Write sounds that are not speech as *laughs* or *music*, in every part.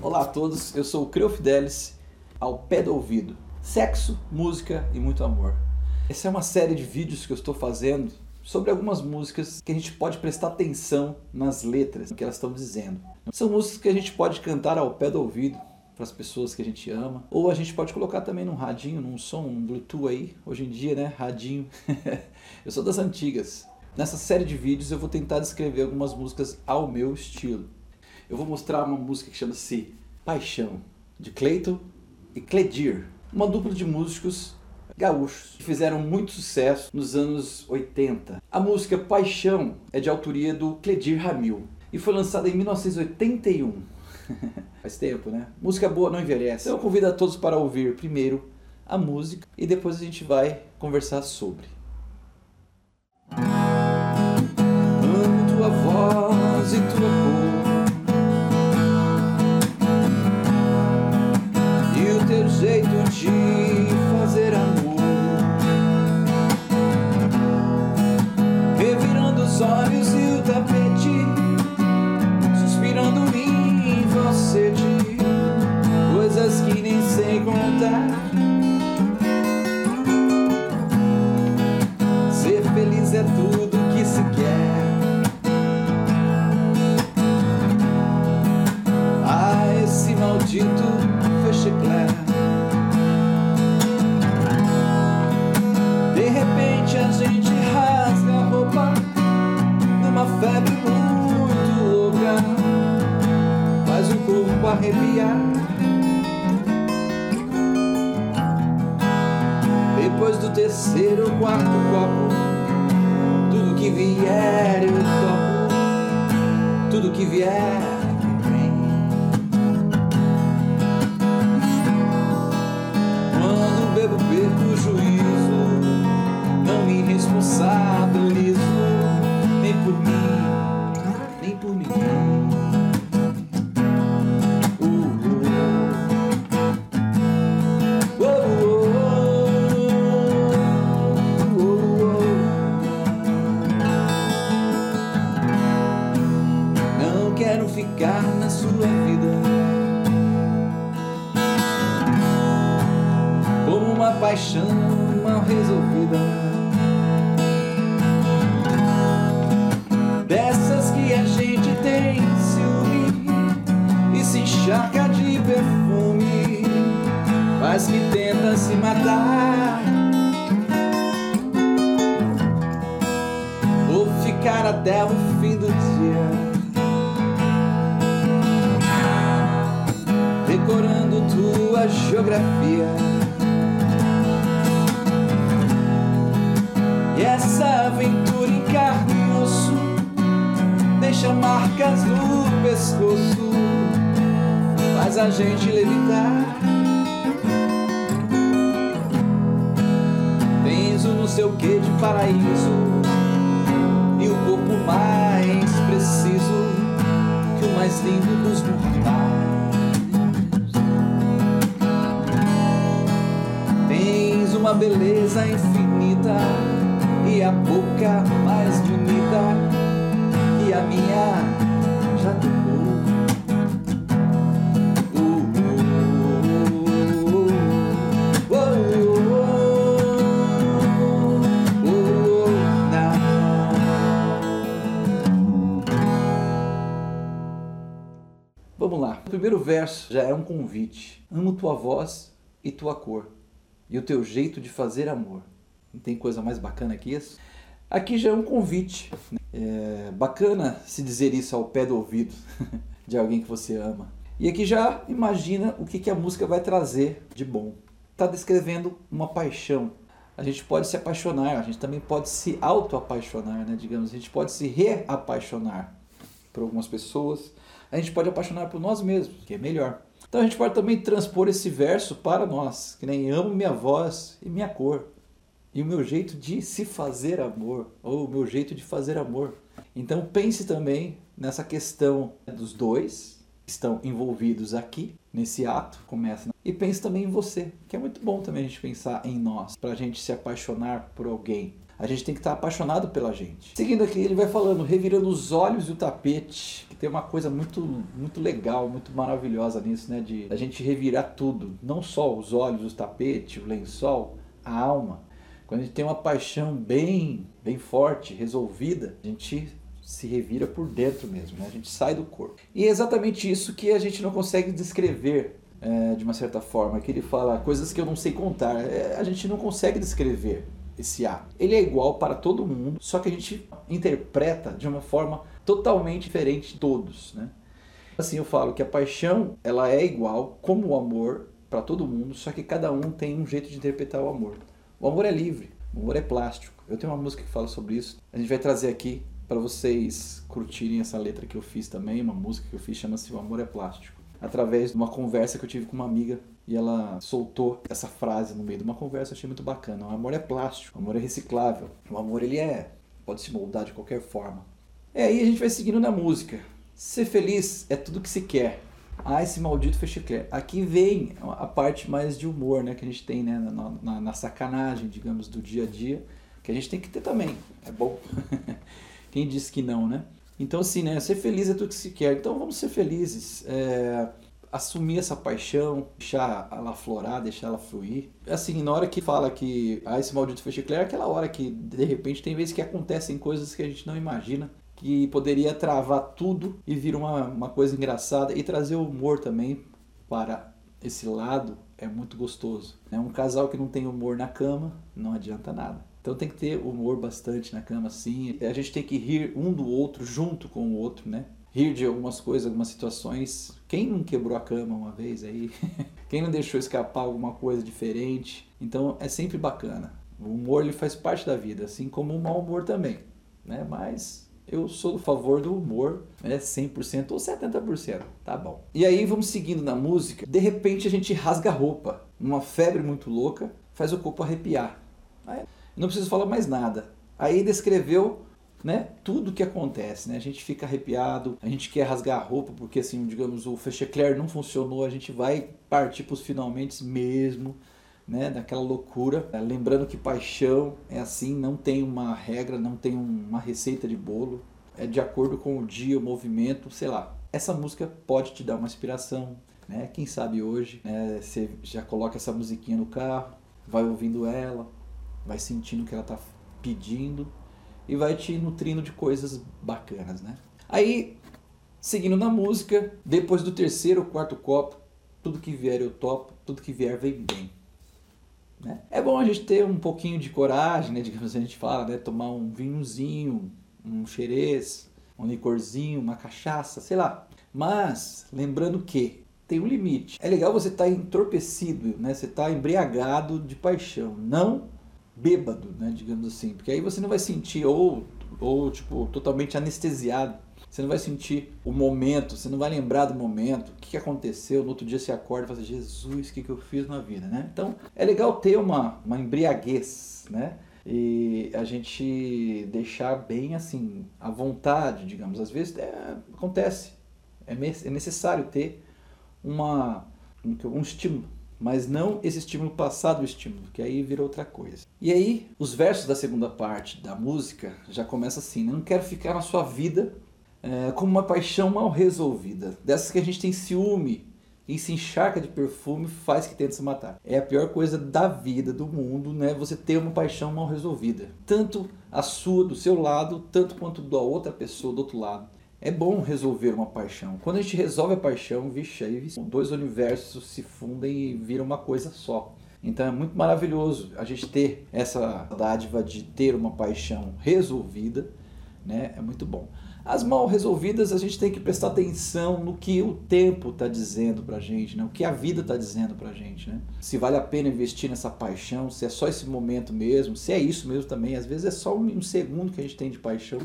Olá a todos, eu sou o Creu Fidelis, ao pé do ouvido. Sexo, música e muito amor. Essa é uma série de vídeos que eu estou fazendo sobre algumas músicas que a gente pode prestar atenção nas letras, que elas estão dizendo. São músicas que a gente pode cantar ao pé do ouvido para as pessoas que a gente ama, ou a gente pode colocar também num radinho, num som, um Bluetooth aí, hoje em dia, né, radinho. *laughs* eu sou das antigas. Nessa série de vídeos eu vou tentar descrever algumas músicas ao meu estilo. Eu vou mostrar uma música que chama-se Paixão, de Cleiton e Cledir, uma dupla de músicos gaúchos que fizeram muito sucesso nos anos 80. A música Paixão é de autoria do Cledir Ramil e foi lançada em 1981. *laughs* Faz tempo, né? Música boa não envelhece. Então eu convido a todos para ouvir primeiro a música e depois a gente vai conversar sobre. Terceiro ou quarto copo, tudo que vier eu topo, tudo que vier encharca de perfume, mas que tenta se matar. Vou ficar até o fim do dia. Decorando tua geografia. E essa aventura em carne e osso deixa marcas no pescoço, faz a gente levitar. Tens o não sei o que de paraíso e o corpo mais preciso que o mais lindo dos mortais. Tens uma beleza infinita e a boca mais bonita que a minha já tocou. Primeiro verso já é um convite. Amo tua voz e tua cor e o teu jeito de fazer amor. Não tem coisa mais bacana que isso? Aqui já é um convite. É bacana se dizer isso ao pé do ouvido *laughs* de alguém que você ama. E aqui já imagina o que, que a música vai trazer de bom. Está descrevendo uma paixão. A gente pode se apaixonar, a gente também pode se auto-apaixonar, né? digamos. A gente pode se reapaixonar por algumas pessoas. A gente pode apaixonar por nós mesmos, que é melhor. Então a gente pode também transpor esse verso para nós, que nem amo minha voz e minha cor e o meu jeito de se fazer amor, ou o meu jeito de fazer amor. Então pense também nessa questão dos dois que estão envolvidos aqui, nesse ato, começa. E pense também em você, que é muito bom também a gente pensar em nós, para a gente se apaixonar por alguém. A gente tem que estar apaixonado pela gente. Seguindo aqui, ele vai falando, revirando os olhos e o tapete, que tem uma coisa muito, muito legal, muito maravilhosa nisso, né? De a gente revirar tudo, não só os olhos, o tapete, o lençol, a alma. Quando a gente tem uma paixão bem, bem forte, resolvida, a gente se revira por dentro mesmo, né? a gente sai do corpo. E é exatamente isso que a gente não consegue descrever é, de uma certa forma, que ele fala coisas que eu não sei contar. É, a gente não consegue descrever esse ato. Ele é igual para todo mundo, só que a gente interpreta de uma forma totalmente diferente de todos, né? Assim eu falo que a paixão ela é igual como o amor para todo mundo, só que cada um tem um jeito de interpretar o amor. O amor é livre, o amor é plástico. Eu tenho uma música que fala sobre isso. A gente vai trazer aqui para vocês curtirem essa letra que eu fiz também, uma música que eu fiz chama-se O Amor é Plástico através de uma conversa que eu tive com uma amiga e ela soltou essa frase no meio de uma conversa, achei muito bacana. O amor é plástico, o amor é reciclável, o amor ele é pode se moldar de qualquer forma. É aí a gente vai seguindo na música. Ser feliz é tudo que se quer. Ah, esse maldito fechecler. Aqui vem a parte mais de humor, né, que a gente tem, né, na, na, na sacanagem, digamos, do dia a dia, que a gente tem que ter também. É bom. *laughs* Quem disse que não, né? Então, assim, né? Ser feliz é tudo que se quer. Então, vamos ser felizes. É, assumir essa paixão, deixar ela aflorar, deixar ela fluir. Assim, na hora que fala que ah, esse maldito fechecler, é aquela hora que, de repente, tem vezes que acontecem coisas que a gente não imagina. Que poderia travar tudo e vir uma, uma coisa engraçada e trazer o humor também para esse lado é muito gostoso. É um casal que não tem humor na cama, não adianta nada. Então tem que ter humor bastante na cama, sim. A gente tem que rir um do outro junto com o outro, né? Rir de algumas coisas, algumas situações. Quem não quebrou a cama uma vez aí? *laughs* Quem não deixou escapar alguma coisa diferente? Então é sempre bacana. O humor ele faz parte da vida, assim como o mau humor também, né? Mas eu sou do favor do humor, é 100% ou 70%, tá bom. E aí vamos seguindo na música, de repente a gente rasga a roupa, numa febre muito louca, faz o corpo arrepiar. Aí, não preciso falar mais nada. Aí descreveu né, tudo que acontece, né? A gente fica arrepiado, a gente quer rasgar a roupa porque assim, digamos, o fechecler não funcionou, a gente vai partir para os finalmente mesmo, né, daquela loucura. Lembrando que paixão é assim, não tem uma regra, não tem uma receita de bolo, é de acordo com o dia, o movimento, sei lá. Essa música pode te dar uma inspiração, né? Quem sabe hoje, né, você já coloca essa musiquinha no carro, vai ouvindo ela, vai sentindo o que ela está pedindo e vai te nutrindo de coisas bacanas, né? Aí, seguindo na música, depois do terceiro ou quarto copo, tudo que vier eu topo, tudo que vier vem bem. Né? É bom a gente ter um pouquinho de coragem, né? Digamos assim, a gente fala, né? Tomar um vinhozinho, um xerez, um licorzinho, uma cachaça, sei lá. Mas, lembrando que tem um limite. É legal você estar tá entorpecido, né? Você está embriagado de paixão. Não bêbado, né, digamos assim, porque aí você não vai sentir ou ou tipo totalmente anestesiado. Você não vai sentir o momento, você não vai lembrar do momento, o que aconteceu, no outro dia você acorda e fala assim, Jesus, o que, que eu fiz na vida, né? Então, é legal ter uma, uma embriaguez, né? E a gente deixar bem assim, à vontade, digamos. Às vezes é, acontece, é, é necessário ter uma, um estímulo mas não esse estímulo passado do estímulo, que aí vira outra coisa. E aí, os versos da segunda parte da música já começa assim? Não quero ficar na sua vida é, como uma paixão mal resolvida, dessas que a gente tem ciúme e se encharca de perfume faz que tenta se matar. É a pior coisa da vida, do mundo, né? Você ter uma paixão mal resolvida. Tanto a sua, do seu lado, tanto quanto da outra pessoa do outro lado. É bom resolver uma paixão. Quando a gente resolve a paixão, vixe, aí dois universos se fundem e viram uma coisa só. Então é muito maravilhoso a gente ter essa dádiva de ter uma paixão resolvida, né? É muito bom. As mal resolvidas a gente tem que prestar atenção no que o tempo está dizendo para gente, né? o que a vida está dizendo para gente. Né? Se vale a pena investir nessa paixão, se é só esse momento mesmo, se é isso mesmo também. Às vezes é só um segundo que a gente tem de paixão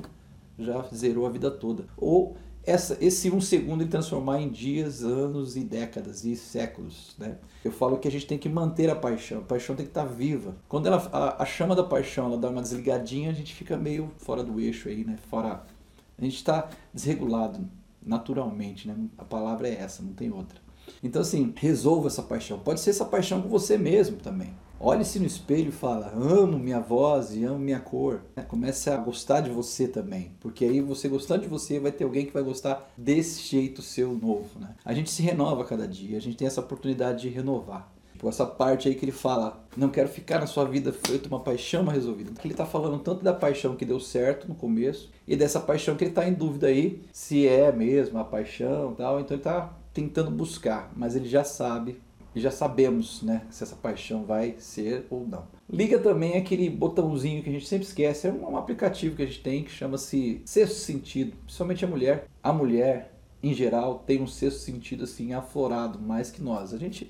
já zerou a vida toda. Ou essa, esse um segundo ele transformar em dias, anos e décadas e séculos. Né? Eu falo que a gente tem que manter a paixão, a paixão tem que estar viva. Quando ela, a, a chama da paixão ela dá uma desligadinha, a gente fica meio fora do eixo aí, né? Fora, a gente está desregulado naturalmente, né? A palavra é essa, não tem outra. Então assim, resolva essa paixão. Pode ser essa paixão com você mesmo também. Olhe-se no espelho e fala: amo minha voz e amo minha cor. É, comece a gostar de você também, porque aí você gostando de você vai ter alguém que vai gostar desse jeito seu novo. Né? A gente se renova cada dia, a gente tem essa oportunidade de renovar. Tipo, essa parte aí que ele fala, não quero ficar na sua vida feito uma paixão resolvida. Ele está falando tanto da paixão que deu certo no começo e dessa paixão que ele está em dúvida aí se é mesmo a paixão tal. Então ele está tentando buscar, mas ele já sabe e já sabemos né, se essa paixão vai ser ou não. Liga também aquele botãozinho que a gente sempre esquece, é um, aplicativo que a gente tem que chama-se sexto sentido, principalmente a mulher. A mulher, em geral, tem um sexto sentido assim aflorado mais que nós. A gente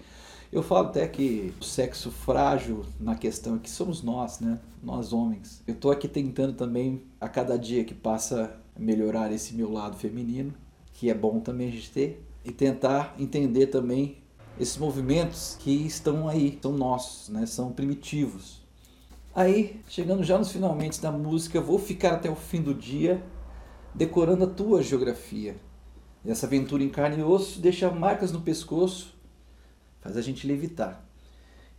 eu falo até que o sexo frágil na questão é que somos nós, né? Nós homens. Eu tô aqui tentando também a cada dia que passa melhorar esse meu lado feminino, que é bom também a gente ter e tentar entender também esses movimentos que estão aí, são nossos, né? são primitivos. Aí, chegando já nos finalmente da música, vou ficar até o fim do dia decorando a tua geografia. Essa aventura em carne e osso deixa marcas no pescoço, faz a gente levitar.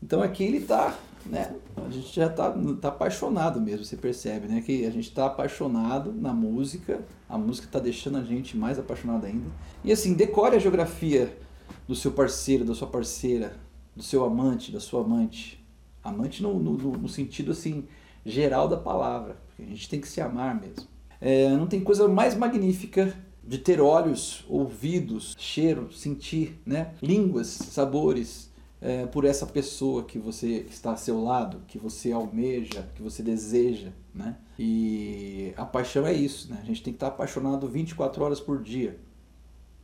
Então aqui ele está, né? A gente já está tá apaixonado mesmo, você percebe, né? Que a gente está apaixonado na música, a música está deixando a gente mais apaixonado ainda. E assim, decore a geografia do seu parceiro, da sua parceira, do seu amante, da sua amante. Amante no, no, no sentido assim geral da palavra, porque a gente tem que se amar mesmo. É, não tem coisa mais magnífica de ter olhos, ouvidos, cheiro, sentir, né? línguas, sabores é, por essa pessoa que você está ao seu lado, que você almeja, que você deseja. Né? E a paixão é isso, né? a gente tem que estar apaixonado 24 horas por dia.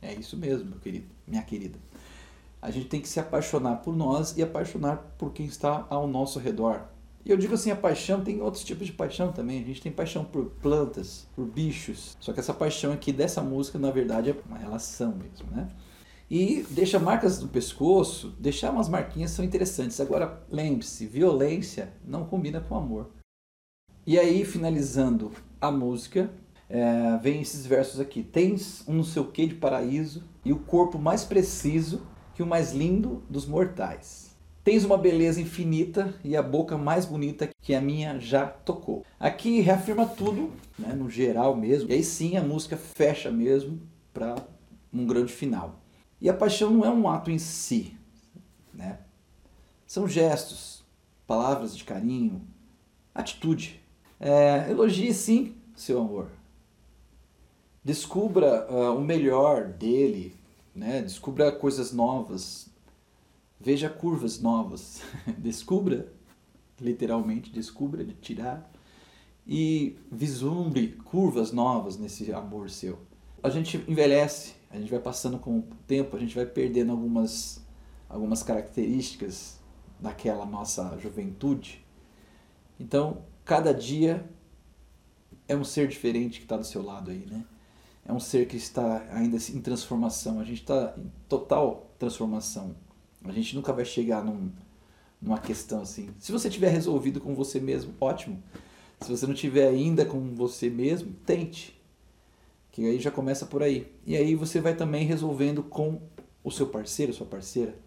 É isso mesmo, meu querido, minha querida. A gente tem que se apaixonar por nós e apaixonar por quem está ao nosso redor. E eu digo assim, a paixão tem outros tipos de paixão também. A gente tem paixão por plantas, por bichos. Só que essa paixão aqui dessa música, na verdade, é uma relação mesmo, né? E deixa marcas no pescoço, deixar umas marquinhas são interessantes. Agora, lembre-se, violência não combina com amor. E aí, finalizando a música, é, vem esses versos aqui. Tens um não sei o que de paraíso e o corpo mais preciso que o mais lindo dos mortais. Tens uma beleza infinita e a boca mais bonita que a minha já tocou. Aqui reafirma tudo, né, no geral mesmo. E aí sim a música fecha mesmo para um grande final. E a paixão não é um ato em si, né? São gestos, palavras de carinho, atitude. É, elogie sim seu amor, descubra uh, o melhor dele, né? descubra coisas novas, veja curvas novas, *laughs* descubra, literalmente, descubra de tirar e vislumbre curvas novas nesse amor seu. A gente envelhece, a gente vai passando com o tempo, a gente vai perdendo algumas, algumas características daquela nossa juventude. Então, cada dia é um ser diferente que está do seu lado aí, né? É um ser que está ainda em transformação. A gente está em total transformação. A gente nunca vai chegar num, numa questão assim. Se você tiver resolvido com você mesmo, ótimo. Se você não tiver ainda com você mesmo, tente. Que aí já começa por aí. E aí você vai também resolvendo com o seu parceiro, sua parceira,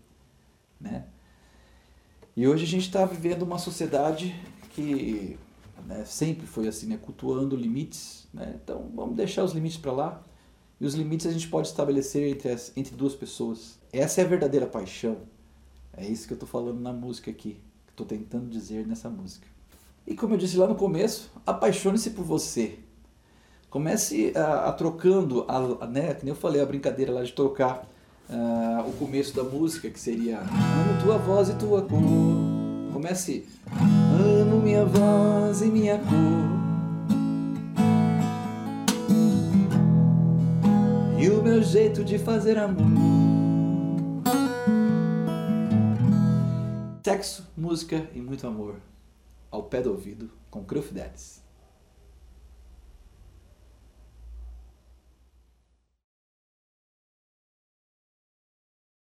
né? E hoje a gente está vivendo uma sociedade que né? sempre foi assim, né? cultuando limites. Né? Então vamos deixar os limites para lá. E os limites a gente pode estabelecer entre, as, entre duas pessoas. Essa é a verdadeira paixão. É isso que eu estou falando na música aqui. Que estou tentando dizer nessa música. E como eu disse lá no começo, apaixone-se por você. Comece a, a trocando, a, né, que nem eu falei, a brincadeira lá de trocar uh, o começo da música, que seria Amo tua voz e tua cor. Comece Amo minha voz e minha cor. E o meu jeito de fazer amor. Sexo, música e muito amor. Ao pé do ouvido com Fidelis.